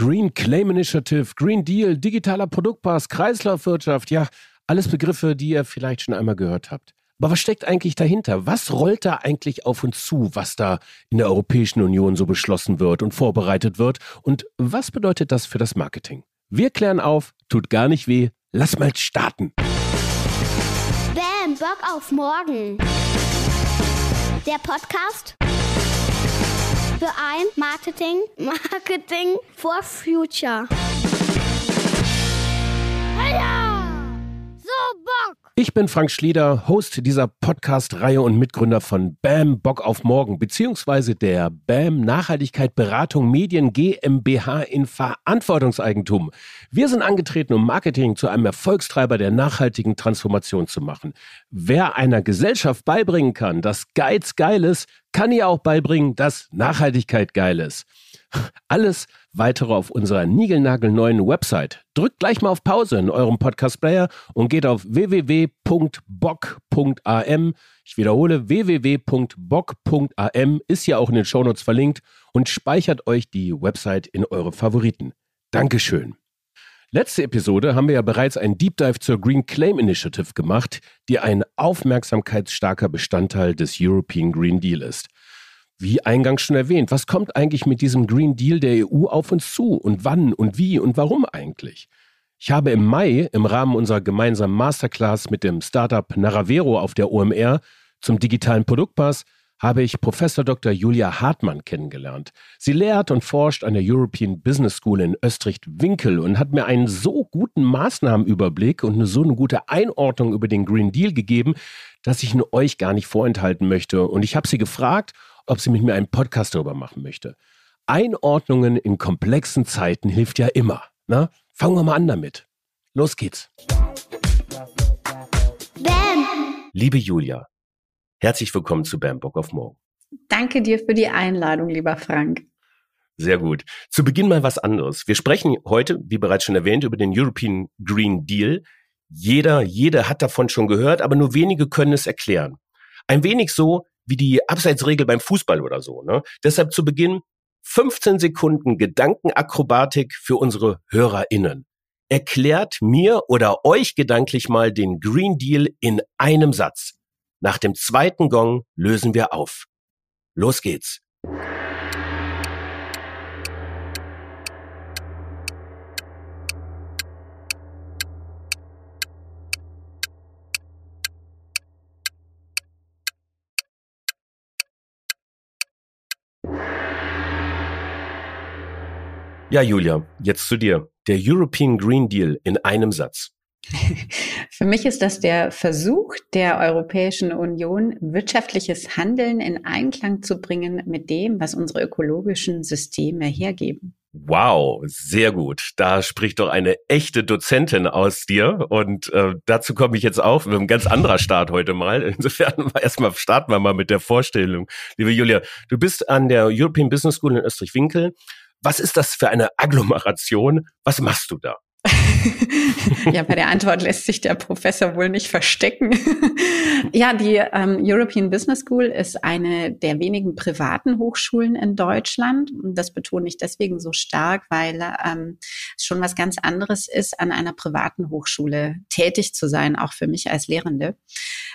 Green Claim Initiative, Green Deal, digitaler Produktpass, Kreislaufwirtschaft, ja, alles Begriffe, die ihr vielleicht schon einmal gehört habt. Aber was steckt eigentlich dahinter? Was rollt da eigentlich auf uns zu, was da in der Europäischen Union so beschlossen wird und vorbereitet wird? Und was bedeutet das für das Marketing? Wir klären auf, tut gar nicht weh, lass mal starten. Bam, Bock auf morgen. Der Podcast für ein Marketing, Marketing for Future. Ich bin Frank Schlieder, Host dieser Podcast-Reihe und Mitgründer von BAM Bock auf Morgen, beziehungsweise der BAM Nachhaltigkeit Beratung Medien GmbH in Verantwortungseigentum. Wir sind angetreten, um Marketing zu einem Erfolgstreiber der nachhaltigen Transformation zu machen. Wer einer Gesellschaft beibringen kann, dass Geiz geil ist, kann ihr auch beibringen, dass Nachhaltigkeit geil ist. Alles weitere auf unserer niegelnagelneuen Website. Drückt gleich mal auf Pause in eurem Podcast-Player und geht auf www.bock.am. Ich wiederhole, www.bock.am ist ja auch in den Shownotes verlinkt und speichert euch die Website in eure Favoriten. Dankeschön. Letzte Episode haben wir ja bereits einen Deep Dive zur Green Claim Initiative gemacht, die ein aufmerksamkeitsstarker Bestandteil des European Green Deal ist. Wie eingangs schon erwähnt, was kommt eigentlich mit diesem Green Deal der EU auf uns zu und wann und wie und warum eigentlich? Ich habe im Mai im Rahmen unserer gemeinsamen Masterclass mit dem Startup Naravero auf der OMR zum digitalen Produktpass habe ich Professor Dr. Julia Hartmann kennengelernt. Sie lehrt und forscht an der European Business School in Österreich-Winkel und hat mir einen so guten Maßnahmenüberblick und eine so eine gute Einordnung über den Green Deal gegeben, dass ich ihn euch gar nicht vorenthalten möchte. Und ich habe sie gefragt, ob sie mit mir einen Podcast darüber machen möchte. Einordnungen in komplexen Zeiten hilft ja immer. Na? Ne? Fangen wir mal an damit. Los geht's. Bam. Liebe Julia, herzlich willkommen zu Bam Bock auf Morgen. Danke dir für die Einladung, lieber Frank. Sehr gut. Zu Beginn mal was anderes. Wir sprechen heute, wie bereits schon erwähnt, über den European Green Deal. Jeder, jede hat davon schon gehört, aber nur wenige können es erklären. Ein wenig so, wie die Abseitsregel beim Fußball oder so. Ne? Deshalb zu Beginn 15 Sekunden Gedankenakrobatik für unsere HörerInnen. Erklärt mir oder euch gedanklich mal den Green Deal in einem Satz. Nach dem zweiten Gong lösen wir auf. Los geht's. Ja, Julia, jetzt zu dir. Der European Green Deal in einem Satz. Für mich ist das der Versuch der Europäischen Union, wirtschaftliches Handeln in Einklang zu bringen mit dem, was unsere ökologischen Systeme hergeben. Wow, sehr gut. Da spricht doch eine echte Dozentin aus dir. Und äh, dazu komme ich jetzt auch. Wir haben ein ganz anderer Start heute mal. Insofern erstmal starten wir mal mit der Vorstellung. Liebe Julia, du bist an der European Business School in Österreich-Winkel was ist das für eine Agglomeration? Was machst du da? ja, bei der Antwort lässt sich der Professor wohl nicht verstecken. ja, die ähm, European Business School ist eine der wenigen privaten Hochschulen in Deutschland. Und das betone ich deswegen so stark, weil ähm, es schon was ganz anderes ist, an einer privaten Hochschule tätig zu sein, auch für mich als Lehrende.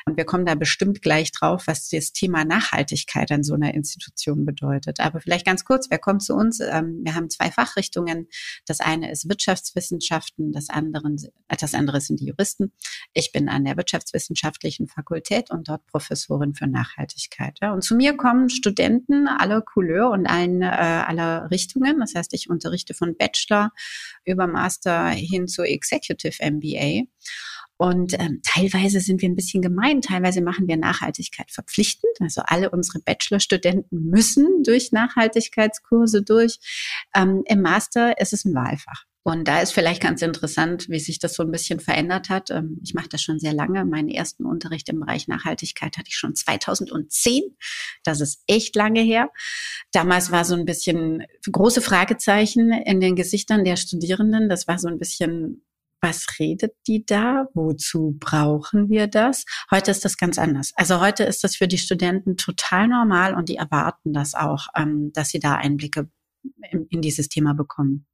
Und wir kommen da bestimmt gleich drauf, was das Thema Nachhaltigkeit an so einer Institution bedeutet. Aber vielleicht ganz kurz, wer kommt zu uns? Ähm, wir haben zwei Fachrichtungen. Das eine ist Wirtschaftswissenschaften, das andere, äh, das andere sind die Juristen. Ich bin an der Wirtschaftswissenschaftlichen Fakultät und dort Professorin für Nachhaltigkeit. Und zu mir kommen Studenten aller Couleur und allen, äh, aller Richtungen. Das heißt, ich unterrichte von Bachelor über Master hin zu Executive MBA. Und ähm, teilweise sind wir ein bisschen gemein, teilweise machen wir Nachhaltigkeit verpflichtend. Also alle unsere Bachelorstudenten müssen durch Nachhaltigkeitskurse durch. Ähm, Im Master ist es ein Wahlfach. Und da ist vielleicht ganz interessant, wie sich das so ein bisschen verändert hat. Ähm, ich mache das schon sehr lange. Meinen ersten Unterricht im Bereich Nachhaltigkeit hatte ich schon 2010. Das ist echt lange her. Damals war so ein bisschen große Fragezeichen in den Gesichtern der Studierenden. Das war so ein bisschen was redet die da? Wozu brauchen wir das? Heute ist das ganz anders. Also heute ist das für die Studenten total normal und die erwarten das auch, ähm, dass sie da Einblicke in, in dieses Thema bekommen.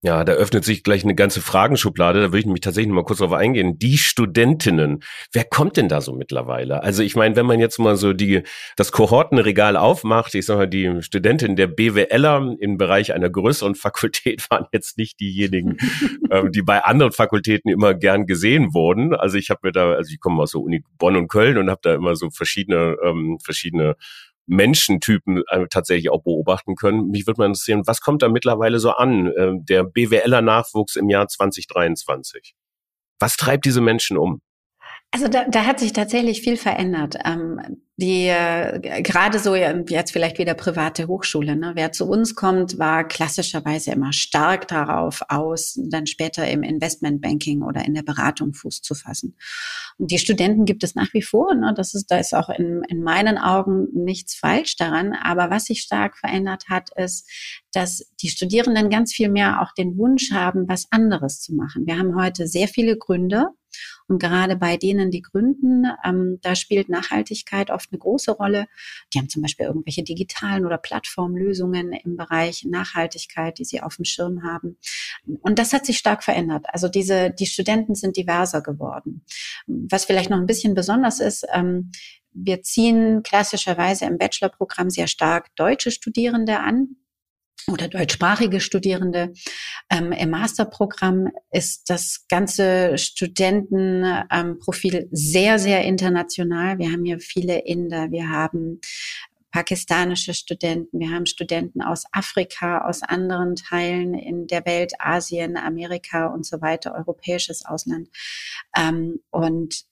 Ja, da öffnet sich gleich eine ganze Fragenschublade. Da würde ich nämlich tatsächlich mal kurz drauf eingehen. Die Studentinnen, wer kommt denn da so mittlerweile? Also ich meine, wenn man jetzt mal so die das Kohortenregal aufmacht, ich sage mal, die Studentinnen der BWLer im Bereich einer größeren Fakultät waren jetzt nicht diejenigen, ähm, die bei anderen Fakultäten immer gern gesehen wurden. Also ich habe mir da, also ich komme aus der Uni Bonn und Köln und habe da immer so verschiedene ähm, verschiedene Menschentypen äh, tatsächlich auch beobachten können. Mich würde mal interessieren, was kommt da mittlerweile so an, äh, der BWLer Nachwuchs im Jahr 2023? Was treibt diese Menschen um? Also da, da hat sich tatsächlich viel verändert. Ähm, die äh, gerade so jetzt vielleicht wieder private Hochschule. Ne? Wer zu uns kommt, war klassischerweise immer stark darauf aus, dann später im Investmentbanking oder in der Beratung Fuß zu fassen. Und die Studenten gibt es nach wie vor. Ne? Das ist, da ist auch in, in meinen Augen nichts falsch daran. Aber was sich stark verändert hat, ist, dass die Studierenden ganz viel mehr auch den Wunsch haben, was anderes zu machen. Wir haben heute sehr viele Gründer und gerade bei denen, die gründen, ähm, da spielt Nachhaltigkeit oft eine große Rolle. Die haben zum Beispiel irgendwelche digitalen oder Plattformlösungen im Bereich Nachhaltigkeit, die sie auf dem Schirm haben. Und das hat sich stark verändert. Also diese, die Studenten sind diverser geworden. Was vielleicht noch ein bisschen besonders ist, ähm, wir ziehen klassischerweise im Bachelorprogramm sehr stark deutsche Studierende an oder deutschsprachige Studierende. Ähm, Im Masterprogramm ist das ganze Studentenprofil ähm, sehr, sehr international. Wir haben hier viele Inder, wir haben pakistanische Studenten, wir haben Studenten aus Afrika, aus anderen Teilen in der Welt, Asien, Amerika und so weiter, europäisches Ausland. Ähm, und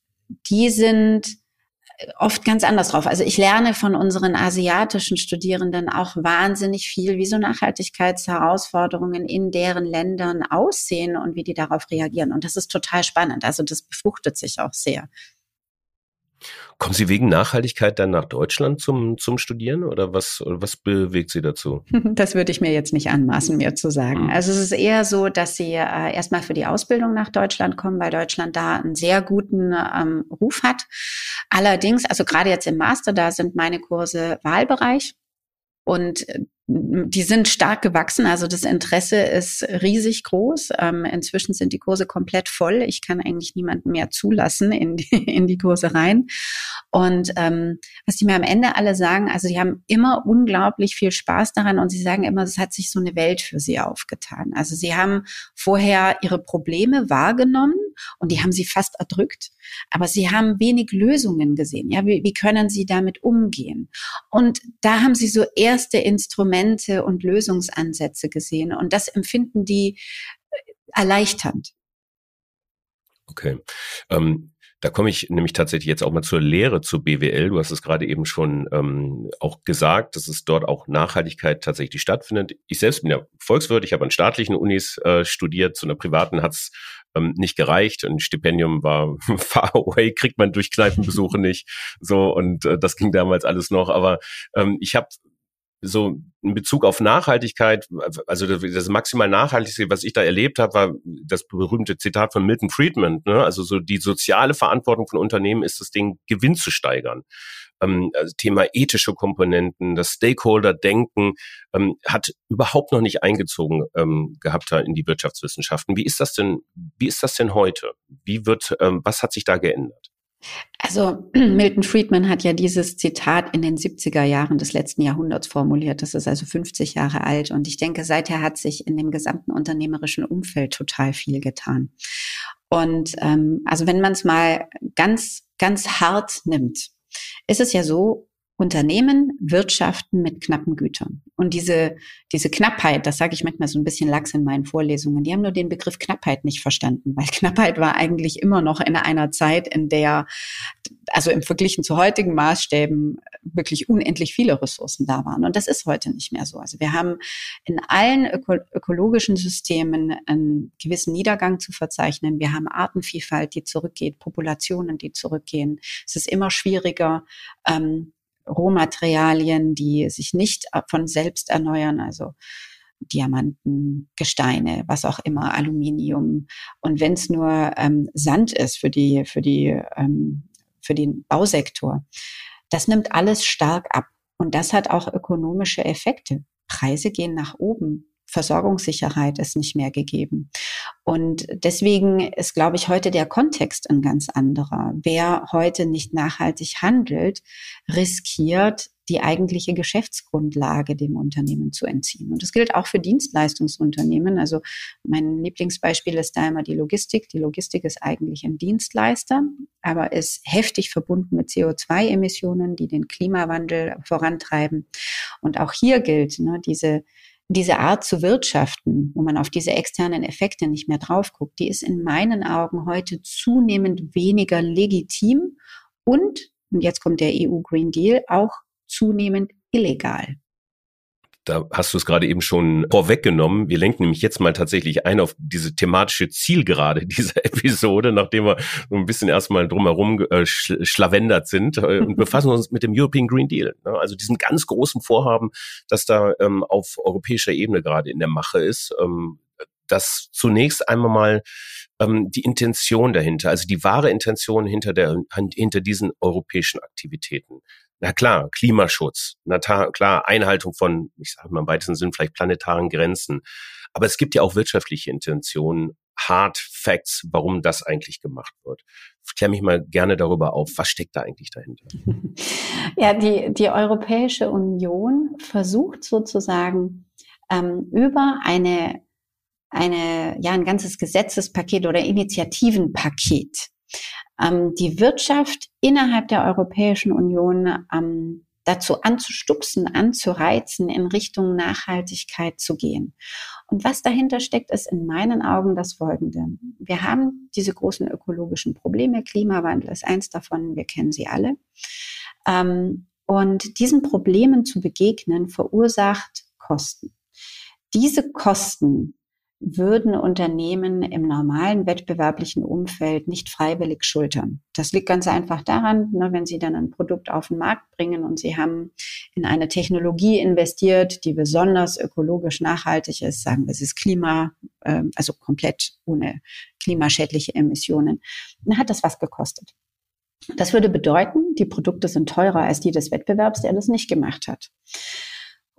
die sind oft ganz anders drauf. Also ich lerne von unseren asiatischen Studierenden auch wahnsinnig viel, wie so Nachhaltigkeitsherausforderungen in deren Ländern aussehen und wie die darauf reagieren. Und das ist total spannend. Also das befruchtet sich auch sehr. Kommen Sie wegen Nachhaltigkeit dann nach Deutschland zum, zum Studieren oder was, was bewegt Sie dazu? Das würde ich mir jetzt nicht anmaßen, mir zu sagen. Mhm. Also es ist eher so, dass Sie äh, erstmal für die Ausbildung nach Deutschland kommen, weil Deutschland da einen sehr guten ähm, Ruf hat. Allerdings, also gerade jetzt im Master, da sind meine Kurse Wahlbereich. Und äh, die sind stark gewachsen, also das Interesse ist riesig groß. Ähm, inzwischen sind die Kurse komplett voll. Ich kann eigentlich niemanden mehr zulassen in die, in die Kurse rein. Und ähm, was die mir am Ende alle sagen, also die haben immer unglaublich viel Spaß daran und sie sagen immer, es hat sich so eine Welt für sie aufgetan. Also sie haben vorher ihre Probleme wahrgenommen und die haben sie fast erdrückt, aber sie haben wenig Lösungen gesehen. Ja, wie, wie können sie damit umgehen? Und da haben sie so erste Instrumente und Lösungsansätze gesehen. Und das empfinden die äh, erleichternd. Okay. Ähm, da komme ich nämlich tatsächlich jetzt auch mal zur Lehre zu BWL. Du hast es gerade eben schon ähm, auch gesagt, dass es dort auch Nachhaltigkeit tatsächlich stattfindet. Ich selbst bin ja Volkswirt, ich habe an staatlichen Unis äh, studiert, zu einer privaten hat es ähm, nicht gereicht. Ein Stipendium war far away, kriegt man durch Kneipenbesuche nicht. So, und äh, das ging damals alles noch. Aber ähm, ich habe so in Bezug auf Nachhaltigkeit, also das, das maximal Nachhaltigste, was ich da erlebt habe, war das berühmte Zitat von Milton Friedman. Ne? Also so die soziale Verantwortung von Unternehmen ist es, den Gewinn zu steigern. Ähm, also Thema ethische Komponenten, das Stakeholder-Denken ähm, hat überhaupt noch nicht eingezogen ähm, gehabt in die Wirtschaftswissenschaften. Wie ist das denn? Wie ist das denn heute? Wie wird? Ähm, was hat sich da geändert? Also Milton Friedman hat ja dieses Zitat in den 70er Jahren des letzten Jahrhunderts formuliert. Das ist also 50 Jahre alt. Und ich denke, seither hat sich in dem gesamten unternehmerischen Umfeld total viel getan. Und ähm, also wenn man es mal ganz, ganz hart nimmt, ist es ja so, Unternehmen wirtschaften mit knappen Gütern. Und diese, diese Knappheit, das sage ich manchmal so ein bisschen lax in meinen Vorlesungen, die haben nur den Begriff Knappheit nicht verstanden, weil Knappheit war eigentlich immer noch in einer Zeit, in der, also im Verglichen zu heutigen Maßstäben, wirklich unendlich viele Ressourcen da waren. Und das ist heute nicht mehr so. Also wir haben in allen öko ökologischen Systemen einen gewissen Niedergang zu verzeichnen. Wir haben Artenvielfalt, die zurückgeht, Populationen, die zurückgehen. Es ist immer schwieriger, ähm, Rohmaterialien, die sich nicht von selbst erneuern, also Diamanten, Gesteine, was auch immer, Aluminium. Und wenn es nur ähm, Sand ist für die, für die, ähm, für den Bausektor, das nimmt alles stark ab. Und das hat auch ökonomische Effekte. Preise gehen nach oben. Versorgungssicherheit ist nicht mehr gegeben. Und deswegen ist, glaube ich, heute der Kontext ein ganz anderer. Wer heute nicht nachhaltig handelt, riskiert die eigentliche Geschäftsgrundlage dem Unternehmen zu entziehen. Und das gilt auch für Dienstleistungsunternehmen. Also mein Lieblingsbeispiel ist da immer die Logistik. Die Logistik ist eigentlich ein Dienstleister, aber ist heftig verbunden mit CO2-Emissionen, die den Klimawandel vorantreiben. Und auch hier gilt, ne, diese diese Art zu wirtschaften, wo man auf diese externen Effekte nicht mehr drauf guckt, die ist in meinen Augen heute zunehmend weniger legitim und, und jetzt kommt der EU Green Deal, auch zunehmend illegal. Da hast du es gerade eben schon vorweggenommen. Wir lenken nämlich jetzt mal tatsächlich ein auf diese thematische Zielgerade dieser Episode, nachdem wir so ein bisschen erstmal drumherum äh, schlawendert sind äh, und befassen uns mit dem European Green Deal. Ne? Also diesen ganz großen Vorhaben, das da ähm, auf europäischer Ebene gerade in der Mache ist. Ähm, das zunächst einmal mal ähm, die Intention dahinter, also die wahre Intention hinter der hinter diesen europäischen Aktivitäten na klar, Klimaschutz, na klar, Einhaltung von, ich sage mal im weitesten Sinn vielleicht planetaren Grenzen. Aber es gibt ja auch wirtschaftliche Intentionen, Hard Facts, warum das eigentlich gemacht wird. Klär mich mal gerne darüber auf, was steckt da eigentlich dahinter? Ja, die, die Europäische Union versucht sozusagen ähm, über eine, eine, ja, ein ganzes Gesetzespaket oder Initiativenpaket ähm, die Wirtschaft innerhalb der Europäischen Union ähm, dazu anzustupsen, anzureizen, in Richtung Nachhaltigkeit zu gehen. Und was dahinter steckt, ist in meinen Augen das Folgende. Wir haben diese großen ökologischen Probleme. Klimawandel ist eins davon. Wir kennen sie alle. Ähm, und diesen Problemen zu begegnen verursacht Kosten. Diese Kosten würden Unternehmen im normalen wettbewerblichen Umfeld nicht freiwillig schultern. Das liegt ganz einfach daran, ne, wenn Sie dann ein Produkt auf den Markt bringen und Sie haben in eine Technologie investiert, die besonders ökologisch nachhaltig ist, sagen wir, es ist Klima, äh, also komplett ohne klimaschädliche Emissionen, dann hat das was gekostet. Das würde bedeuten, die Produkte sind teurer als die des Wettbewerbs, der das nicht gemacht hat.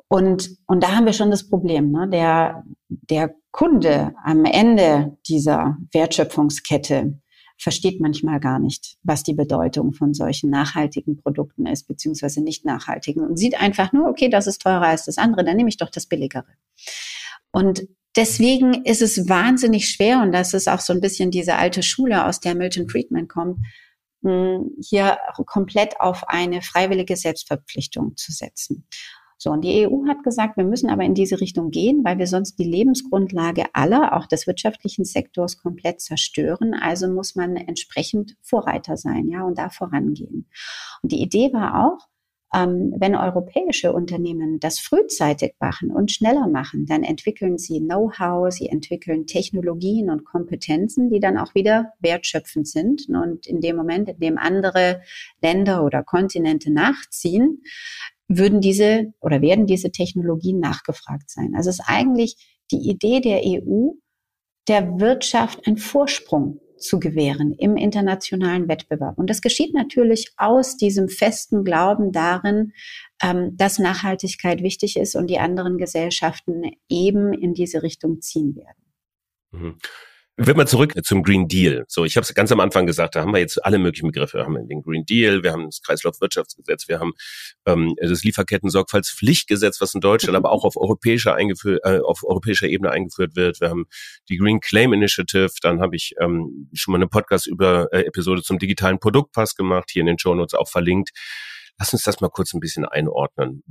Und, und da haben wir schon das Problem. Ne? Der, der Kunde am Ende dieser Wertschöpfungskette versteht manchmal gar nicht, was die Bedeutung von solchen nachhaltigen Produkten ist, beziehungsweise nicht nachhaltigen und sieht einfach nur, okay, das ist teurer als das andere, dann nehme ich doch das billigere. Und deswegen ist es wahnsinnig schwer, und das ist auch so ein bisschen diese alte Schule, aus der Milton Friedman kommt, hm, hier komplett auf eine freiwillige Selbstverpflichtung zu setzen. So, und die EU hat gesagt, wir müssen aber in diese Richtung gehen, weil wir sonst die Lebensgrundlage aller, auch des wirtschaftlichen Sektors, komplett zerstören. Also muss man entsprechend Vorreiter sein, ja, und da vorangehen. Und die Idee war auch, ähm, wenn europäische Unternehmen das frühzeitig machen und schneller machen, dann entwickeln sie Know-how, sie entwickeln Technologien und Kompetenzen, die dann auch wieder wertschöpfend sind. Und in dem Moment, in dem andere Länder oder Kontinente nachziehen, würden diese oder werden diese Technologien nachgefragt sein. Also ist eigentlich die Idee der EU, der Wirtschaft einen Vorsprung zu gewähren im internationalen Wettbewerb. Und das geschieht natürlich aus diesem festen Glauben darin, ähm, dass Nachhaltigkeit wichtig ist und die anderen Gesellschaften eben in diese Richtung ziehen werden. Mhm. Wird mal zurück zum Green Deal. So, ich habe es ganz am Anfang gesagt, da haben wir jetzt alle möglichen Begriffe. Wir haben den Green Deal, wir haben das Kreislaufwirtschaftsgesetz, wir haben ähm, das Lieferketten-Sorgfaltspflichtgesetz, was in Deutschland aber auch auf europäischer, eingeführt, äh, auf europäischer Ebene eingeführt wird. Wir haben die Green Claim Initiative. Dann habe ich ähm, schon mal eine Podcast über äh, zum digitalen Produktpass gemacht, hier in den Show Notes auch verlinkt. Lass uns das mal kurz ein bisschen einordnen.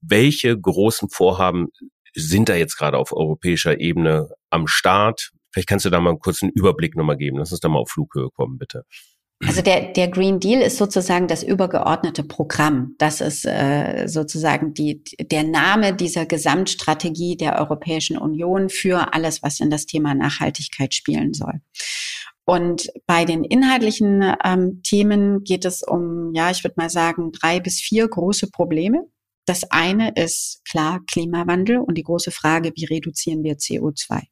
Welche großen Vorhaben sind da jetzt gerade auf europäischer Ebene am Start? Vielleicht kannst du da mal einen kurzen Überblick nochmal geben. Lass uns da mal auf Flughöhe kommen, bitte. Also der, der Green Deal ist sozusagen das übergeordnete Programm. Das ist äh, sozusagen die, der Name dieser Gesamtstrategie der Europäischen Union für alles, was in das Thema Nachhaltigkeit spielen soll. Und bei den inhaltlichen ähm, Themen geht es um, ja, ich würde mal sagen, drei bis vier große Probleme. Das eine ist klar Klimawandel und die große Frage, wie reduzieren wir CO2?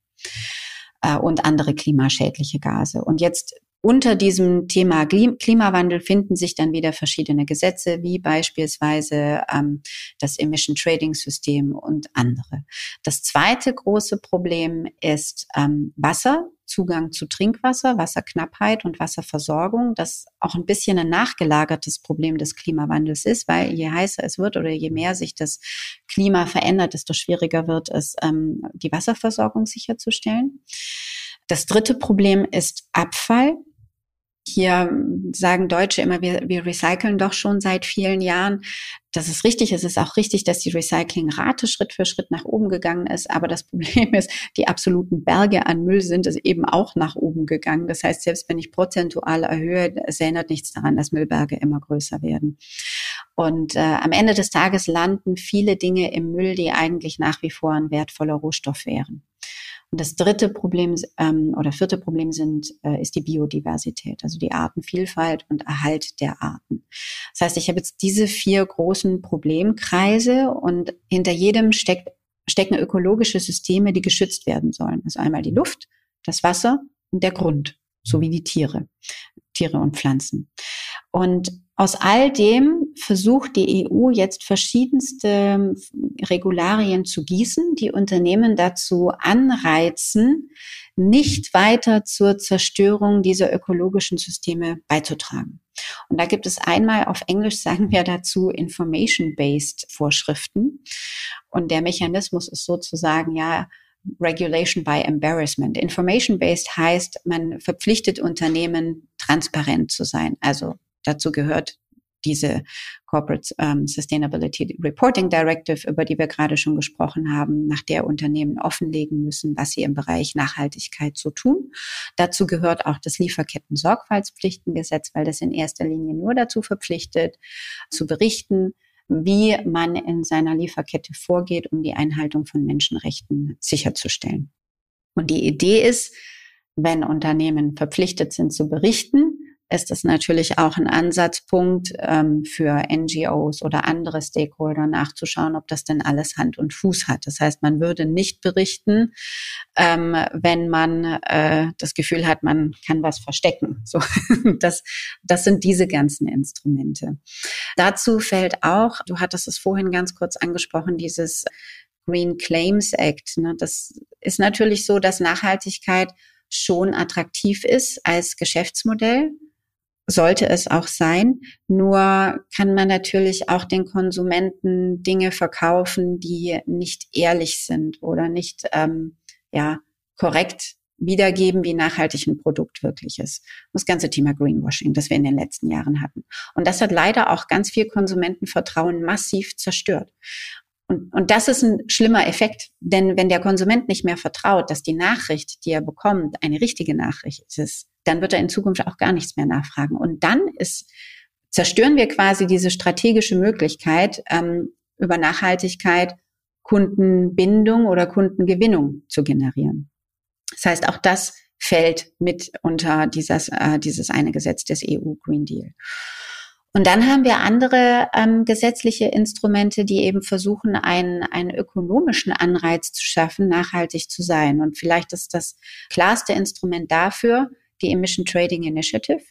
Äh, und andere klimaschädliche Gase. Und jetzt unter diesem Thema Klimawandel finden sich dann wieder verschiedene Gesetze, wie beispielsweise ähm, das Emission Trading System und andere. Das zweite große Problem ist ähm, Wasser. Zugang zu Trinkwasser, Wasserknappheit und Wasserversorgung, das auch ein bisschen ein nachgelagertes Problem des Klimawandels ist, weil je heißer es wird oder je mehr sich das Klima verändert, desto schwieriger wird es, ähm, die Wasserversorgung sicherzustellen. Das dritte Problem ist Abfall. Hier sagen Deutsche immer, wir, wir recyceln doch schon seit vielen Jahren. Das ist richtig. Es ist auch richtig, dass die Recyclingrate Schritt für Schritt nach oben gegangen ist. Aber das Problem ist, die absoluten Berge an Müll sind es eben auch nach oben gegangen. Das heißt, selbst wenn ich prozentual erhöhe, es erinnert nichts daran, dass Müllberge immer größer werden. Und äh, am Ende des Tages landen viele Dinge im Müll, die eigentlich nach wie vor ein wertvoller Rohstoff wären. Und das dritte Problem ähm, oder vierte Problem sind, äh, ist die Biodiversität, also die Artenvielfalt und Erhalt der Arten. Das heißt, ich habe jetzt diese vier großen Problemkreise und hinter jedem steckt, stecken ökologische Systeme, die geschützt werden sollen. Also einmal die Luft, das Wasser und der Grund, sowie die Tiere, Tiere und Pflanzen. Und aus all dem versucht die EU jetzt verschiedenste Regularien zu gießen, die Unternehmen dazu anreizen, nicht weiter zur Zerstörung dieser ökologischen Systeme beizutragen. Und da gibt es einmal auf Englisch sagen wir dazu Information-Based Vorschriften. Und der Mechanismus ist sozusagen ja Regulation by Embarrassment. Information-based heißt, man verpflichtet Unternehmen, transparent zu sein. Also dazu gehört diese Corporate um, Sustainability Reporting Directive, über die wir gerade schon gesprochen haben, nach der Unternehmen offenlegen müssen, was sie im Bereich Nachhaltigkeit so tun. Dazu gehört auch das Lieferketten-Sorgfaltspflichtengesetz, weil das in erster Linie nur dazu verpflichtet, zu berichten, wie man in seiner Lieferkette vorgeht, um die Einhaltung von Menschenrechten sicherzustellen. Und die Idee ist, wenn Unternehmen verpflichtet sind zu berichten, ist es natürlich auch ein Ansatzpunkt ähm, für NGOs oder andere Stakeholder nachzuschauen, ob das denn alles Hand und Fuß hat. Das heißt, man würde nicht berichten, ähm, wenn man äh, das Gefühl hat, man kann was verstecken. So, das, das sind diese ganzen Instrumente. Dazu fällt auch, du hattest es vorhin ganz kurz angesprochen, dieses Green Claims Act. Ne? Das ist natürlich so, dass Nachhaltigkeit schon attraktiv ist als Geschäftsmodell sollte es auch sein. Nur kann man natürlich auch den Konsumenten Dinge verkaufen, die nicht ehrlich sind oder nicht ähm, ja korrekt wiedergeben, wie nachhaltig ein Produkt wirklich ist. Das ganze Thema Greenwashing, das wir in den letzten Jahren hatten. Und das hat leider auch ganz viel Konsumentenvertrauen massiv zerstört. Und, und das ist ein schlimmer Effekt, denn wenn der Konsument nicht mehr vertraut, dass die Nachricht, die er bekommt, eine richtige Nachricht ist, dann wird er in Zukunft auch gar nichts mehr nachfragen. Und dann ist, zerstören wir quasi diese strategische Möglichkeit, ähm, über Nachhaltigkeit Kundenbindung oder Kundengewinnung zu generieren. Das heißt, auch das fällt mit unter dieses, äh, dieses eine Gesetz des EU Green Deal. Und dann haben wir andere ähm, gesetzliche Instrumente, die eben versuchen, einen, einen ökonomischen Anreiz zu schaffen, nachhaltig zu sein. Und vielleicht ist das klarste Instrument dafür die Emission Trading Initiative,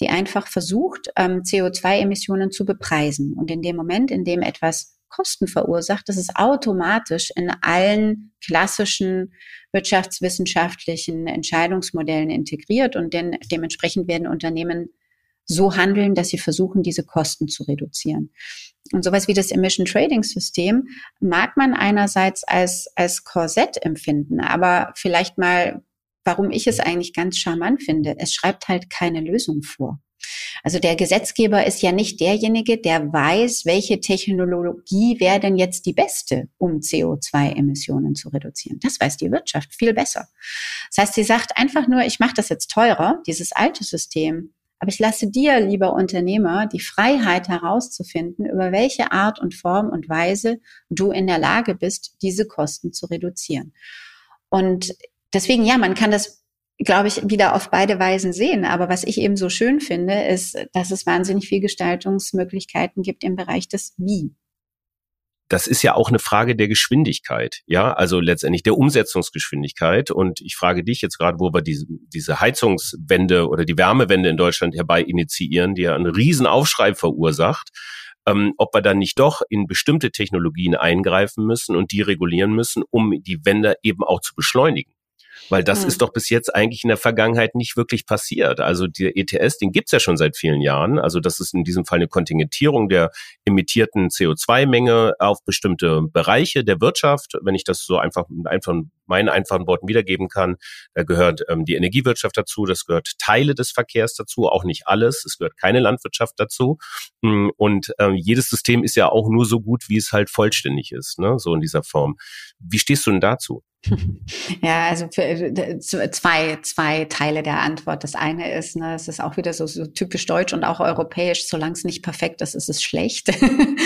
die einfach versucht, ähm, CO2-Emissionen zu bepreisen. Und in dem Moment, in dem etwas Kosten verursacht, das ist automatisch in allen klassischen wirtschaftswissenschaftlichen Entscheidungsmodellen integriert und denn, dementsprechend werden Unternehmen so handeln, dass sie versuchen, diese Kosten zu reduzieren. Und sowas wie das Emission Trading System mag man einerseits als, als Korsett empfinden, aber vielleicht mal, warum ich es eigentlich ganz charmant finde, es schreibt halt keine Lösung vor. Also der Gesetzgeber ist ja nicht derjenige, der weiß, welche Technologie wäre denn jetzt die beste, um CO2-Emissionen zu reduzieren. Das weiß die Wirtschaft viel besser. Das heißt, sie sagt einfach nur, ich mache das jetzt teurer, dieses alte System aber ich lasse dir, lieber Unternehmer, die Freiheit herauszufinden, über welche Art und Form und Weise du in der Lage bist, diese Kosten zu reduzieren. Und deswegen, ja, man kann das, glaube ich, wieder auf beide Weisen sehen. Aber was ich eben so schön finde, ist, dass es wahnsinnig viel Gestaltungsmöglichkeiten gibt im Bereich des Wie. Das ist ja auch eine Frage der Geschwindigkeit, ja, also letztendlich der Umsetzungsgeschwindigkeit. Und ich frage dich jetzt gerade, wo wir diese, diese Heizungswende oder die Wärmewende in Deutschland herbei initiieren, die ja einen riesen Aufschrei verursacht, ähm, ob wir dann nicht doch in bestimmte Technologien eingreifen müssen und die regulieren müssen, um die Wende eben auch zu beschleunigen. Weil das mhm. ist doch bis jetzt eigentlich in der Vergangenheit nicht wirklich passiert. Also der ETS, den gibt's ja schon seit vielen Jahren. Also das ist in diesem Fall eine Kontingentierung der emittierten CO2-Menge auf bestimmte Bereiche der Wirtschaft. Wenn ich das so einfach, einfach meinen einfachen Worten wiedergeben kann, da gehört ähm, die Energiewirtschaft dazu, das gehört Teile des Verkehrs dazu, auch nicht alles. Es gehört keine Landwirtschaft dazu. Hm, und ähm, jedes System ist ja auch nur so gut, wie es halt vollständig ist, ne? so in dieser Form. Wie stehst du denn dazu? Ja, also für, äh, zwei, zwei Teile der Antwort. Das eine ist, ne, es ist auch wieder so, so typisch deutsch und auch europäisch, solange es nicht perfekt ist, ist es schlecht. Mhm.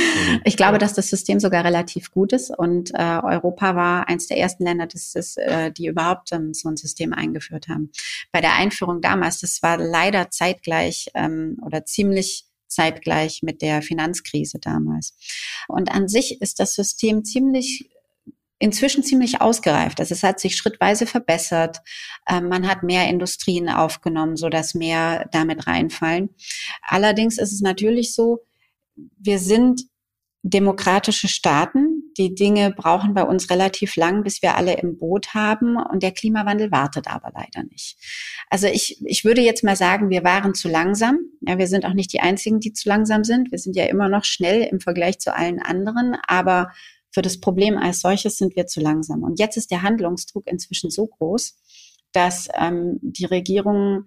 Ich glaube, dass das System sogar relativ gut ist und äh, Europa war eins der ersten Länder, das ist, äh, die überhaupt ähm, so ein System eingeführt haben. Bei der Einführung damals, das war leider zeitgleich ähm, oder ziemlich zeitgleich mit der Finanzkrise damals. Und an sich ist das System ziemlich inzwischen ziemlich ausgereift. Also es hat sich schrittweise verbessert. Ähm, man hat mehr Industrien aufgenommen, so dass mehr damit reinfallen. Allerdings ist es natürlich so, wir sind demokratische Staaten. Die Dinge brauchen bei uns relativ lang, bis wir alle im Boot haben. Und der Klimawandel wartet aber leider nicht. Also ich, ich würde jetzt mal sagen, wir waren zu langsam. Ja, wir sind auch nicht die einzigen, die zu langsam sind. Wir sind ja immer noch schnell im Vergleich zu allen anderen. Aber für das Problem als solches sind wir zu langsam. Und jetzt ist der Handlungsdruck inzwischen so groß, dass ähm, die Regierung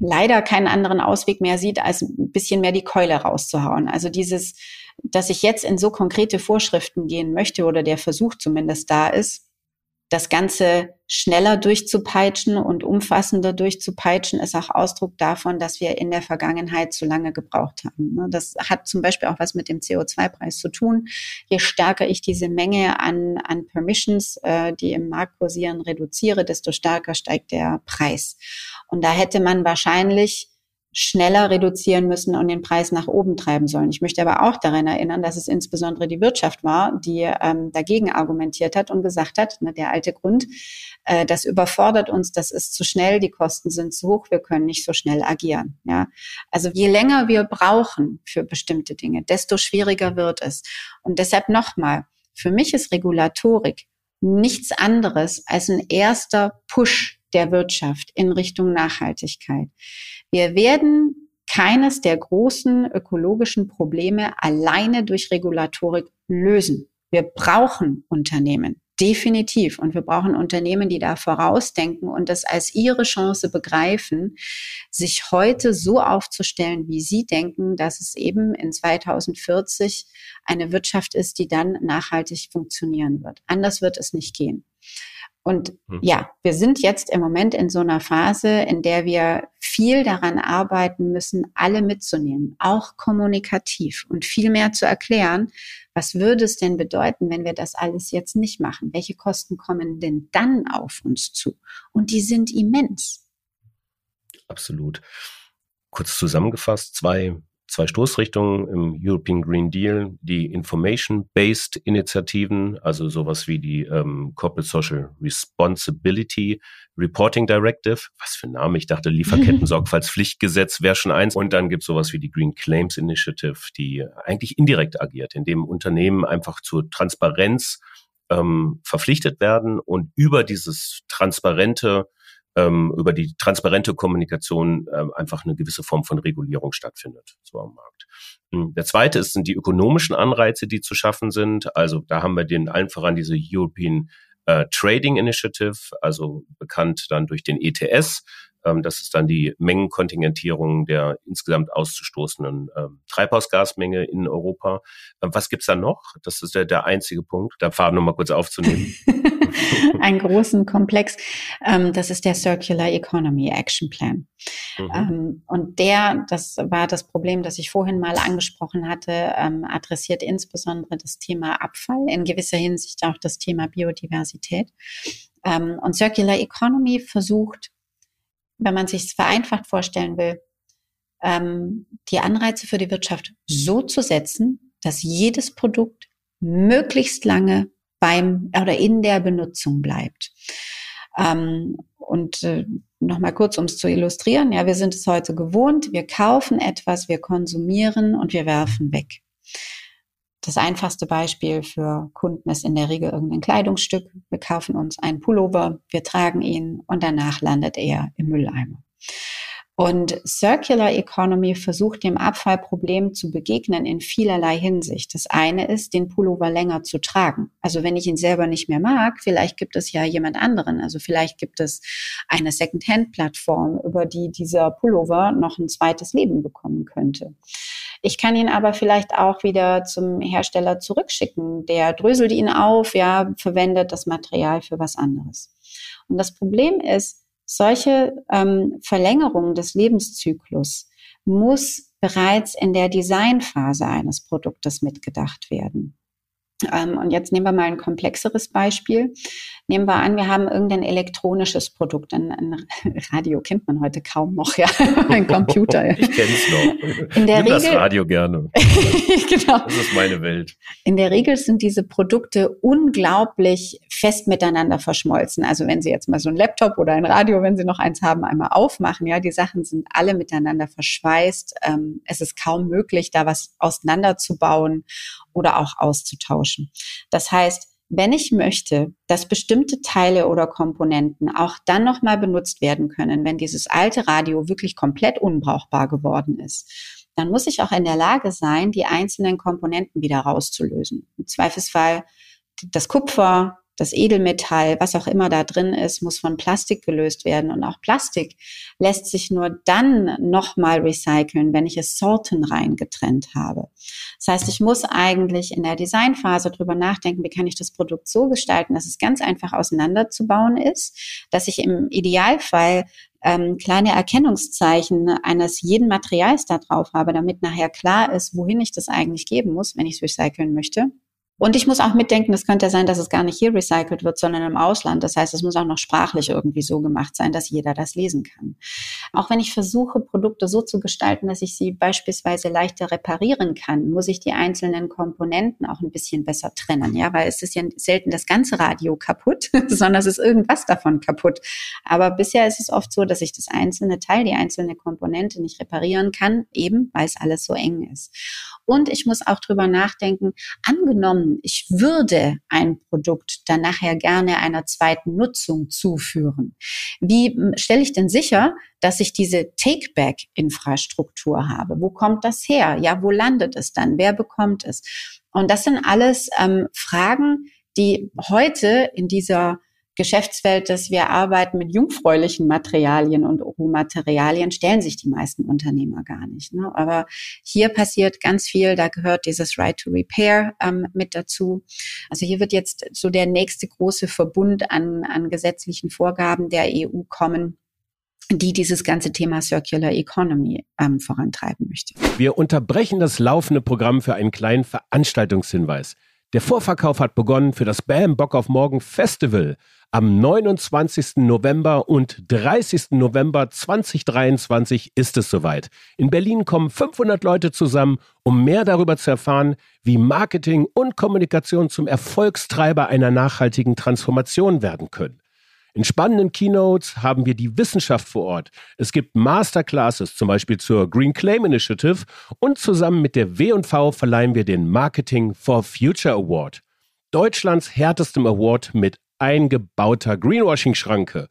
leider keinen anderen Ausweg mehr sieht, als ein bisschen mehr die Keule rauszuhauen. Also dieses, dass ich jetzt in so konkrete Vorschriften gehen möchte oder der Versuch zumindest da ist, das Ganze schneller durchzupeitschen und umfassender durchzupeitschen, ist auch Ausdruck davon, dass wir in der Vergangenheit zu lange gebraucht haben. Ne? Das hat zum Beispiel auch was mit dem CO2-Preis zu tun. Je stärker ich diese Menge an, an Permissions, äh, die im Markt kursieren, reduziere, desto stärker steigt der Preis. Und da hätte man wahrscheinlich schneller reduzieren müssen und den Preis nach oben treiben sollen. Ich möchte aber auch daran erinnern, dass es insbesondere die Wirtschaft war, die ähm, dagegen argumentiert hat und gesagt hat, ne, der alte Grund, äh, das überfordert uns, das ist zu schnell, die Kosten sind zu hoch, wir können nicht so schnell agieren. Ja, also je länger wir brauchen für bestimmte Dinge, desto schwieriger wird es. Und deshalb nochmal: Für mich ist Regulatorik nichts anderes als ein erster Push der Wirtschaft in Richtung Nachhaltigkeit. Wir werden keines der großen ökologischen Probleme alleine durch Regulatorik lösen. Wir brauchen Unternehmen. Definitiv. Und wir brauchen Unternehmen, die da vorausdenken und das als ihre Chance begreifen, sich heute so aufzustellen, wie sie denken, dass es eben in 2040 eine Wirtschaft ist, die dann nachhaltig funktionieren wird. Anders wird es nicht gehen. Und hm. ja, wir sind jetzt im Moment in so einer Phase, in der wir viel daran arbeiten müssen, alle mitzunehmen, auch kommunikativ und viel mehr zu erklären, was würde es denn bedeuten, wenn wir das alles jetzt nicht machen? Welche Kosten kommen denn dann auf uns zu? Und die sind immens. Absolut. Kurz zusammengefasst, zwei zwei Stoßrichtungen im European Green Deal, die Information-Based Initiativen, also sowas wie die ähm, Corporate Social Responsibility Reporting Directive, was für ein Name, ich dachte Lieferketten-Sorgfaltspflichtgesetz wäre schon eins. Und dann gibt es sowas wie die Green Claims Initiative, die eigentlich indirekt agiert, indem Unternehmen einfach zur Transparenz ähm, verpflichtet werden und über dieses transparente ähm, über die transparente Kommunikation ähm, einfach eine gewisse Form von Regulierung stattfindet, so am Markt. Hm, der zweite ist, sind die ökonomischen Anreize, die zu schaffen sind. Also da haben wir den allen voran diese European äh, Trading Initiative, also bekannt dann durch den ETS. Ähm, das ist dann die Mengenkontingentierung der insgesamt auszustoßenden ähm, Treibhausgasmenge in Europa. Ähm, was gibt's da noch? Das ist der, der einzige Punkt. Da Faden nochmal kurz aufzunehmen. Einen großen Komplex. Ähm, das ist der Circular Economy Action Plan. Mhm. Ähm, und der, das war das Problem, das ich vorhin mal angesprochen hatte, ähm, adressiert insbesondere das Thema Abfall, in gewisser Hinsicht auch das Thema Biodiversität. und Circular Economy versucht, wenn man sich es vereinfacht vorstellen will, die Anreize für die Wirtschaft so zu setzen, dass jedes Produkt möglichst lange beim oder in der Benutzung bleibt. Ähm, und äh, nochmal kurz, um es zu illustrieren, ja, wir sind es heute gewohnt, wir kaufen etwas, wir konsumieren und wir werfen weg. Das einfachste Beispiel für Kunden ist in der Regel irgendein Kleidungsstück. Wir kaufen uns einen Pullover, wir tragen ihn und danach landet er im Mülleimer. Und Circular Economy versucht dem Abfallproblem zu begegnen in vielerlei Hinsicht. Das eine ist, den Pullover länger zu tragen. Also wenn ich ihn selber nicht mehr mag, vielleicht gibt es ja jemand anderen. Also vielleicht gibt es eine Second-Hand-Plattform, über die dieser Pullover noch ein zweites Leben bekommen könnte. Ich kann ihn aber vielleicht auch wieder zum Hersteller zurückschicken. Der dröselt ihn auf, ja, verwendet das Material für was anderes. Und das Problem ist, solche ähm, Verlängerungen des Lebenszyklus muss bereits in der Designphase eines Produktes mitgedacht werden. Ähm, und jetzt nehmen wir mal ein komplexeres Beispiel. Nehmen wir an, wir haben irgendein elektronisches Produkt. Ein, ein Radio kennt man heute kaum noch, ja. ein Computer. Ich kenne es noch. In der Nimm Regel, das Radio gerne. genau. Das ist meine Welt. In der Regel sind diese Produkte unglaublich fest miteinander verschmolzen. Also wenn Sie jetzt mal so ein Laptop oder ein Radio, wenn Sie noch eins haben, einmal aufmachen, ja, die Sachen sind alle miteinander verschweißt. Ähm, es ist kaum möglich, da was auseinanderzubauen oder auch auszutauschen. Das heißt, wenn ich möchte, dass bestimmte Teile oder Komponenten auch dann nochmal benutzt werden können, wenn dieses alte Radio wirklich komplett unbrauchbar geworden ist, dann muss ich auch in der Lage sein, die einzelnen Komponenten wieder rauszulösen. Im Zweifelsfall das Kupfer, das Edelmetall, was auch immer da drin ist, muss von Plastik gelöst werden. Und auch Plastik lässt sich nur dann nochmal recyceln, wenn ich es sortenrein getrennt habe. Das heißt, ich muss eigentlich in der Designphase drüber nachdenken, wie kann ich das Produkt so gestalten, dass es ganz einfach auseinanderzubauen ist, dass ich im Idealfall ähm, kleine Erkennungszeichen eines jeden Materials da drauf habe, damit nachher klar ist, wohin ich das eigentlich geben muss, wenn ich es recyceln möchte. Und ich muss auch mitdenken, es könnte ja sein, dass es gar nicht hier recycelt wird, sondern im Ausland. Das heißt, es muss auch noch sprachlich irgendwie so gemacht sein, dass jeder das lesen kann. Auch wenn ich versuche, Produkte so zu gestalten, dass ich sie beispielsweise leichter reparieren kann, muss ich die einzelnen Komponenten auch ein bisschen besser trennen. Ja, weil es ist ja selten das ganze Radio kaputt, sondern es ist irgendwas davon kaputt. Aber bisher ist es oft so, dass ich das einzelne Teil, die einzelne Komponente nicht reparieren kann, eben weil es alles so eng ist. Und ich muss auch drüber nachdenken, angenommen, ich würde ein Produkt dann nachher gerne einer zweiten Nutzung zuführen. Wie stelle ich denn sicher, dass ich diese Take-Back-Infrastruktur habe? Wo kommt das her? Ja, wo landet es dann? Wer bekommt es? Und das sind alles ähm, Fragen, die heute in dieser Geschäftsfeld, dass wir arbeiten mit jungfräulichen Materialien und Rohmaterialien, stellen sich die meisten Unternehmer gar nicht. Ne? Aber hier passiert ganz viel, da gehört dieses Right to Repair ähm, mit dazu. Also hier wird jetzt so der nächste große Verbund an, an gesetzlichen Vorgaben der EU kommen, die dieses ganze Thema Circular Economy ähm, vorantreiben möchte. Wir unterbrechen das laufende Programm für einen kleinen Veranstaltungshinweis. Der Vorverkauf hat begonnen für das Bam Bock auf Morgen Festival. Am 29. November und 30. November 2023 ist es soweit. In Berlin kommen 500 Leute zusammen, um mehr darüber zu erfahren, wie Marketing und Kommunikation zum Erfolgstreiber einer nachhaltigen Transformation werden können. In spannenden Keynotes haben wir die Wissenschaft vor Ort. Es gibt Masterclasses, zum Beispiel zur Green Claim Initiative und zusammen mit der W&V verleihen wir den Marketing for Future Award. Deutschlands härtestem Award mit eingebauter Greenwashing-Schranke.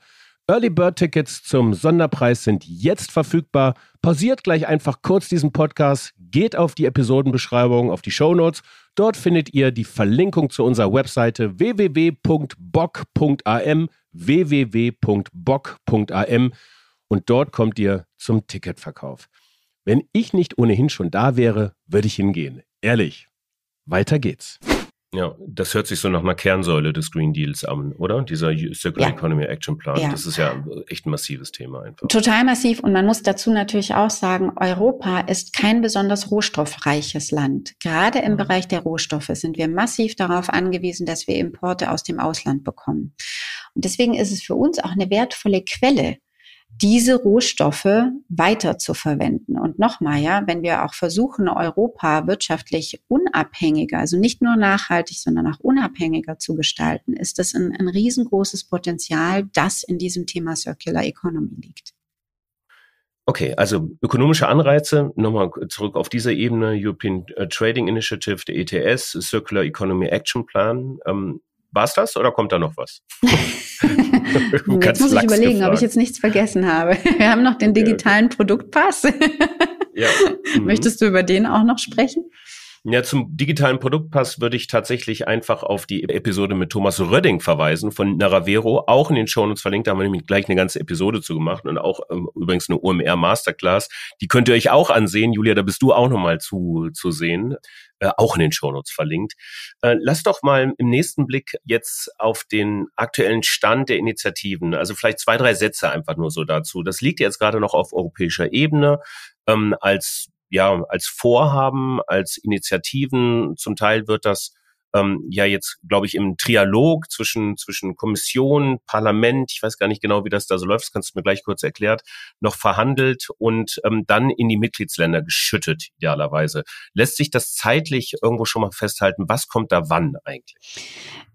Early Bird Tickets zum Sonderpreis sind jetzt verfügbar. Pausiert gleich einfach kurz diesen Podcast, geht auf die Episodenbeschreibung, auf die Show Notes. Dort findet ihr die Verlinkung zu unserer Webseite www.bock.am www.bock.am und dort kommt ihr zum Ticketverkauf. Wenn ich nicht ohnehin schon da wäre, würde ich hingehen. Ehrlich. Weiter geht's. Ja, das hört sich so nach einer Kernsäule des Green Deals an, oder? Dieser Circular ja. Economy Action Plan. Ja. Das ist ja echt ein massives Thema einfach. Total massiv. Und man muss dazu natürlich auch sagen, Europa ist kein besonders rohstoffreiches Land. Gerade im mhm. Bereich der Rohstoffe sind wir massiv darauf angewiesen, dass wir Importe aus dem Ausland bekommen. Und deswegen ist es für uns auch eine wertvolle Quelle diese Rohstoffe weiter zu verwenden. Und nochmal, ja, wenn wir auch versuchen, Europa wirtschaftlich unabhängiger, also nicht nur nachhaltig, sondern auch unabhängiger zu gestalten, ist das ein, ein riesengroßes Potenzial, das in diesem Thema Circular Economy liegt. Okay, also ökonomische Anreize, nochmal zurück auf dieser Ebene, European äh, Trading Initiative, der ETS, Circular Economy Action Plan. Ähm, war es das oder kommt da noch was? jetzt muss ich überlegen, gefragt. ob ich jetzt nichts vergessen habe. Wir haben noch den digitalen okay. Produktpass. ja. Mhm. Möchtest du über den auch noch sprechen? Ja, zum digitalen Produktpass würde ich tatsächlich einfach auf die Episode mit Thomas Rödding verweisen von Naravero, auch in den Shownotes verlinkt, da haben wir nämlich gleich eine ganze Episode zu gemacht und auch ähm, übrigens eine OMR Masterclass. Die könnt ihr euch auch ansehen. Julia, da bist du auch nochmal zu, zu sehen, äh, auch in den Shownotes verlinkt. Äh, lass doch mal im nächsten Blick jetzt auf den aktuellen Stand der Initiativen, also vielleicht zwei, drei Sätze einfach nur so dazu. Das liegt jetzt gerade noch auf europäischer Ebene ähm, als ja als Vorhaben, als Initiativen. Zum Teil wird das ähm, ja jetzt, glaube ich, im Trialog zwischen, zwischen Kommission, Parlament, ich weiß gar nicht genau, wie das da so läuft, das kannst du mir gleich kurz erklärt, noch verhandelt und ähm, dann in die Mitgliedsländer geschüttet, idealerweise. Lässt sich das zeitlich irgendwo schon mal festhalten? Was kommt da wann eigentlich?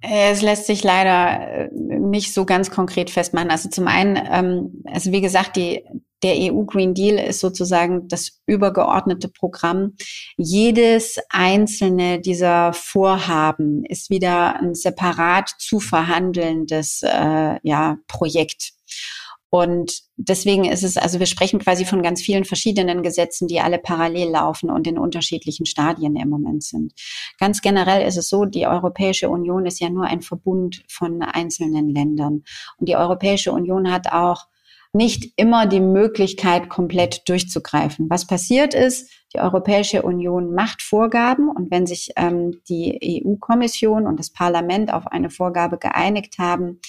Es lässt sich leider äh, nicht so ganz konkret festmachen. Also zum einen, ähm, also wie gesagt, die, der EU Green Deal ist sozusagen das übergeordnete Programm. Jedes einzelne dieser Vorhaben ist wieder ein separat zu verhandelndes äh, ja, Projekt. Und deswegen ist es, also wir sprechen quasi von ganz vielen verschiedenen Gesetzen, die alle parallel laufen und in unterschiedlichen Stadien im Moment sind. Ganz generell ist es so, die Europäische Union ist ja nur ein Verbund von einzelnen Ländern. Und die Europäische Union hat auch nicht immer die Möglichkeit, komplett durchzugreifen. Was passiert ist, die Europäische Union macht Vorgaben und wenn sich ähm, die EU-Kommission und das Parlament auf eine Vorgabe geeinigt haben,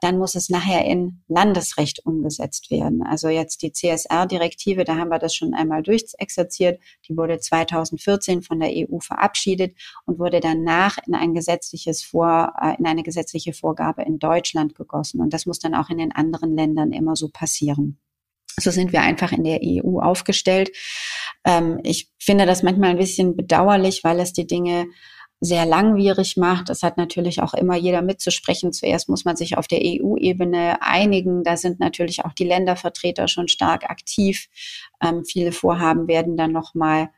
dann muss es nachher in Landesrecht umgesetzt werden. Also jetzt die CSR-Direktive, da haben wir das schon einmal durchexerziert. Die wurde 2014 von der EU verabschiedet und wurde danach in ein gesetzliches Vor, äh, in eine gesetzliche Vorgabe in Deutschland gegossen. Und das muss dann auch in den anderen Ländern immer so passieren. So sind wir einfach in der EU aufgestellt. Ähm, ich finde das manchmal ein bisschen bedauerlich, weil es die Dinge sehr langwierig macht. Das hat natürlich auch immer jeder mitzusprechen. Zuerst muss man sich auf der EU-Ebene einigen. Da sind natürlich auch die Ländervertreter schon stark aktiv. Ähm, viele Vorhaben werden dann nochmal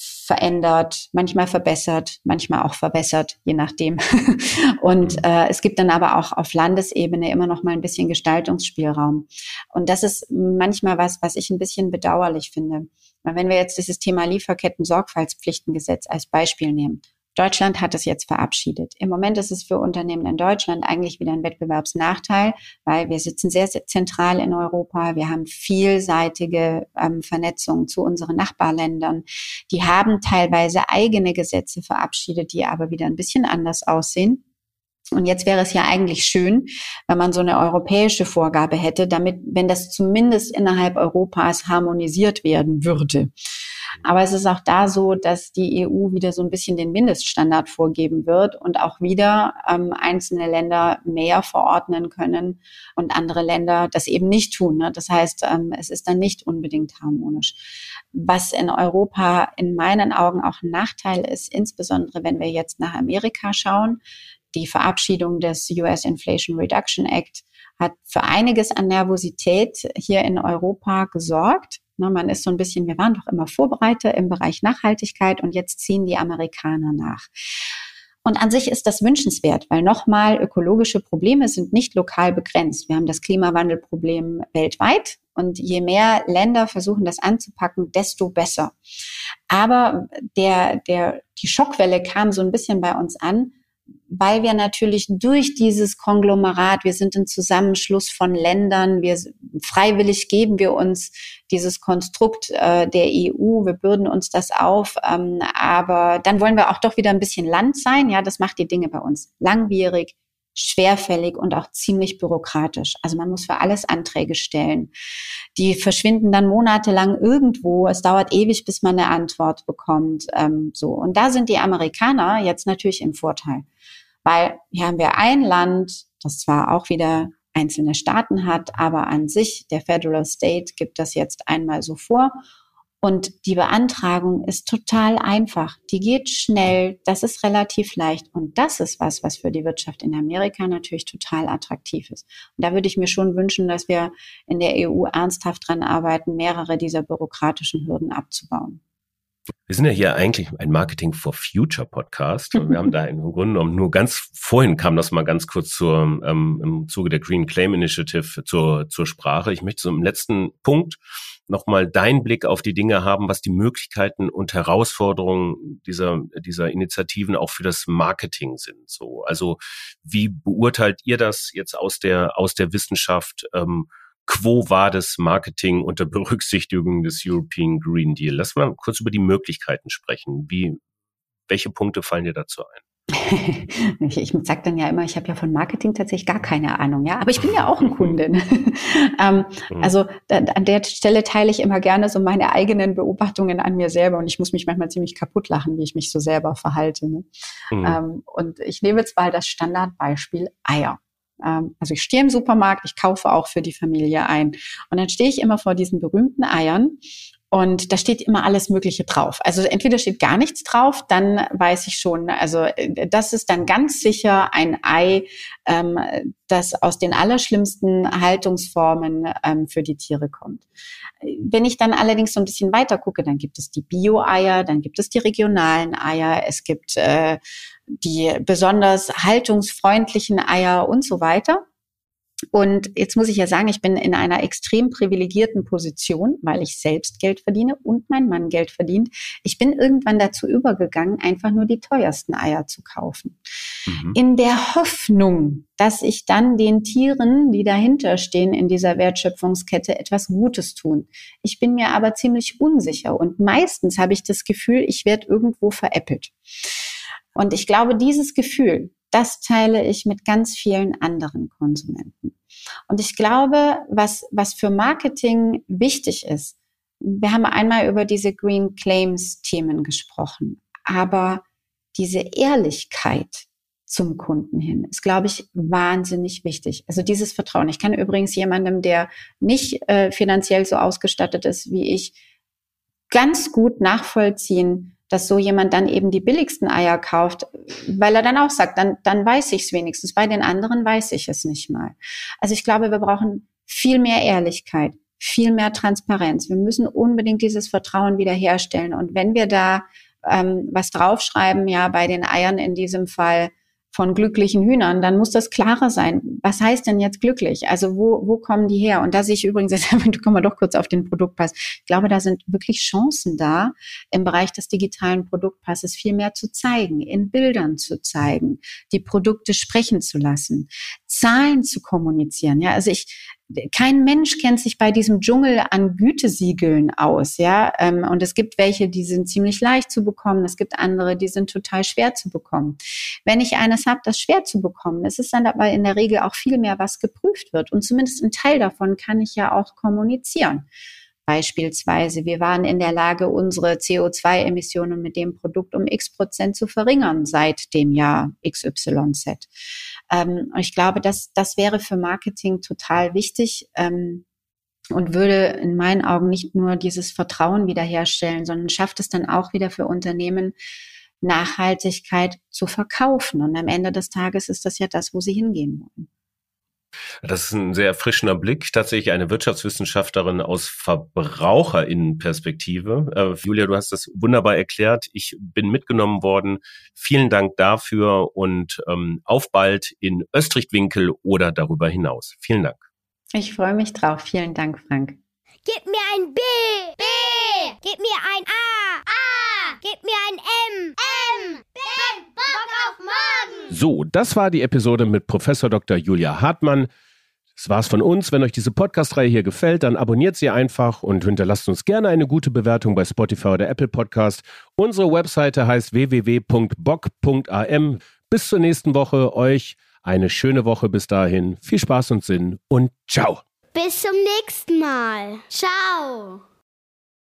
verändert, manchmal verbessert, manchmal auch verbessert, je nachdem. Und mhm. äh, es gibt dann aber auch auf Landesebene immer noch mal ein bisschen Gestaltungsspielraum. Und das ist manchmal was, was ich ein bisschen bedauerlich finde. Wenn wir jetzt dieses Thema Lieferketten-Sorgfaltspflichtengesetz als Beispiel nehmen, Deutschland hat es jetzt verabschiedet. Im Moment ist es für Unternehmen in Deutschland eigentlich wieder ein Wettbewerbsnachteil, weil wir sitzen sehr, sehr zentral in Europa. Wir haben vielseitige ähm, Vernetzung zu unseren Nachbarländern. Die haben teilweise eigene Gesetze verabschiedet, die aber wieder ein bisschen anders aussehen. Und jetzt wäre es ja eigentlich schön, wenn man so eine europäische Vorgabe hätte, damit, wenn das zumindest innerhalb Europas harmonisiert werden würde. Aber es ist auch da so, dass die EU wieder so ein bisschen den Mindeststandard vorgeben wird und auch wieder ähm, einzelne Länder mehr verordnen können und andere Länder das eben nicht tun. Ne? Das heißt, ähm, es ist dann nicht unbedingt harmonisch. Was in Europa in meinen Augen auch ein Nachteil ist, insbesondere wenn wir jetzt nach Amerika schauen, die Verabschiedung des US Inflation Reduction Act hat für einiges an Nervosität hier in Europa gesorgt. Ne, man ist so ein bisschen, wir waren doch immer Vorbereiter im Bereich Nachhaltigkeit und jetzt ziehen die Amerikaner nach. Und an sich ist das wünschenswert, weil nochmal ökologische Probleme sind nicht lokal begrenzt. Wir haben das Klimawandelproblem weltweit und je mehr Länder versuchen, das anzupacken, desto besser. Aber der, der, die Schockwelle kam so ein bisschen bei uns an, weil wir natürlich durch dieses Konglomerat, wir sind ein Zusammenschluss von Ländern, wir freiwillig geben wir uns dieses Konstrukt äh, der EU, wir bürden uns das auf, ähm, aber dann wollen wir auch doch wieder ein bisschen Land sein. Ja, das macht die Dinge bei uns langwierig, schwerfällig und auch ziemlich bürokratisch. Also man muss für alles Anträge stellen. Die verschwinden dann monatelang irgendwo. Es dauert ewig, bis man eine Antwort bekommt. Ähm, so und da sind die Amerikaner jetzt natürlich im Vorteil weil hier haben wir ein Land, das zwar auch wieder einzelne Staaten hat, aber an sich, der Federal State gibt das jetzt einmal so vor. Und die Beantragung ist total einfach. Die geht schnell. Das ist relativ leicht. Und das ist was, was für die Wirtschaft in Amerika natürlich total attraktiv ist. Und da würde ich mir schon wünschen, dass wir in der EU ernsthaft dran arbeiten, mehrere dieser bürokratischen Hürden abzubauen. Wir sind ja hier eigentlich ein Marketing for Future Podcast wir haben da im Grunde genommen nur ganz vorhin kam das mal ganz kurz zur, ähm, im Zuge der Green Claim Initiative zur, zur Sprache. Ich möchte so im letzten Punkt nochmal deinen Blick auf die Dinge haben, was die Möglichkeiten und Herausforderungen dieser, dieser Initiativen auch für das Marketing sind. So, also wie beurteilt ihr das jetzt aus der, aus der Wissenschaft? Ähm, Quo war das Marketing unter Berücksichtigung des European Green Deal? Lass mal kurz über die Möglichkeiten sprechen. Wie, welche Punkte fallen dir dazu ein? ich, ich sage dann ja immer, ich habe ja von Marketing tatsächlich gar keine Ahnung, ja, aber ich bin ja auch ein Kunde. ähm, mhm. Also da, an der Stelle teile ich immer gerne so meine eigenen Beobachtungen an mir selber und ich muss mich manchmal ziemlich kaputt lachen, wie ich mich so selber verhalte. Ne? Mhm. Ähm, und ich nehme jetzt mal das Standardbeispiel Eier. Ähm, also ich stehe im Supermarkt, ich kaufe auch für die Familie ein und dann stehe ich immer vor diesen berühmten Eiern und da steht immer alles Mögliche drauf. Also entweder steht gar nichts drauf, dann weiß ich schon, also äh, das ist dann ganz sicher ein Ei, ähm, das aus den allerschlimmsten Haltungsformen ähm, für die Tiere kommt. Wenn ich dann allerdings so ein bisschen weiter gucke, dann gibt es die Bio-Eier, dann gibt es die regionalen Eier, es gibt äh, die besonders haltungsfreundlichen Eier und so weiter. Und jetzt muss ich ja sagen, ich bin in einer extrem privilegierten Position, weil ich selbst Geld verdiene und mein Mann Geld verdient. Ich bin irgendwann dazu übergegangen, einfach nur die teuersten Eier zu kaufen. Mhm. In der Hoffnung, dass ich dann den Tieren, die dahinter stehen in dieser Wertschöpfungskette, etwas Gutes tun. Ich bin mir aber ziemlich unsicher und meistens habe ich das Gefühl, ich werde irgendwo veräppelt. Und ich glaube, dieses Gefühl, das teile ich mit ganz vielen anderen Konsumenten. Und ich glaube, was, was für Marketing wichtig ist, wir haben einmal über diese Green Claims Themen gesprochen, aber diese Ehrlichkeit zum Kunden hin ist, glaube ich, wahnsinnig wichtig. Also dieses Vertrauen. Ich kann übrigens jemandem, der nicht äh, finanziell so ausgestattet ist wie ich, ganz gut nachvollziehen, dass so jemand dann eben die billigsten Eier kauft, weil er dann auch sagt, dann, dann weiß ich es wenigstens. Bei den anderen weiß ich es nicht mal. Also ich glaube, wir brauchen viel mehr Ehrlichkeit, viel mehr Transparenz. Wir müssen unbedingt dieses Vertrauen wiederherstellen. Und wenn wir da ähm, was draufschreiben, ja, bei den Eiern in diesem Fall, von glücklichen Hühnern, dann muss das klarer sein. Was heißt denn jetzt glücklich? Also wo, wo kommen die her? Und da sehe ich übrigens, jetzt kommen wir doch kurz auf den Produktpass. Ich glaube, da sind wirklich Chancen da, im Bereich des digitalen Produktpasses viel mehr zu zeigen, in Bildern zu zeigen, die Produkte sprechen zu lassen, Zahlen zu kommunizieren. Ja, also ich, kein Mensch kennt sich bei diesem Dschungel an Gütesiegeln aus, ja. Ähm, und es gibt welche, die sind ziemlich leicht zu bekommen. Es gibt andere, die sind total schwer zu bekommen. Wenn ich eines habe, das schwer zu bekommen, ist es dann aber in der Regel auch viel mehr, was geprüft wird. Und zumindest ein Teil davon kann ich ja auch kommunizieren. Beispielsweise, wir waren in der Lage, unsere CO2-Emissionen mit dem Produkt um x Prozent zu verringern seit dem Jahr XYZ. Ähm, ich glaube, das, das wäre für Marketing total wichtig. Ähm, und würde in meinen Augen nicht nur dieses Vertrauen wiederherstellen, sondern schafft es dann auch wieder für Unternehmen, Nachhaltigkeit zu verkaufen. Und am Ende des Tages ist das ja das, wo sie hingehen wollen. Das ist ein sehr erfrischender Blick. Tatsächlich eine Wirtschaftswissenschaftlerin aus Verbraucherinnenperspektive. Äh, Julia, du hast das wunderbar erklärt. Ich bin mitgenommen worden. Vielen Dank dafür und ähm, auf bald in Österreich-Winkel oder darüber hinaus. Vielen Dank. Ich freue mich drauf. Vielen Dank, Frank. Gib mir ein B. B. Gib mir ein A. A. Gib mir ein M. M. Morgen. So, das war die Episode mit Professor Dr. Julia Hartmann. Das war's von uns. Wenn euch diese Podcast-Reihe hier gefällt, dann abonniert sie einfach und hinterlasst uns gerne eine gute Bewertung bei Spotify oder Apple Podcast. Unsere Webseite heißt www.bock.am. Bis zur nächsten Woche. Euch eine schöne Woche bis dahin. Viel Spaß und Sinn und ciao. Bis zum nächsten Mal. Ciao.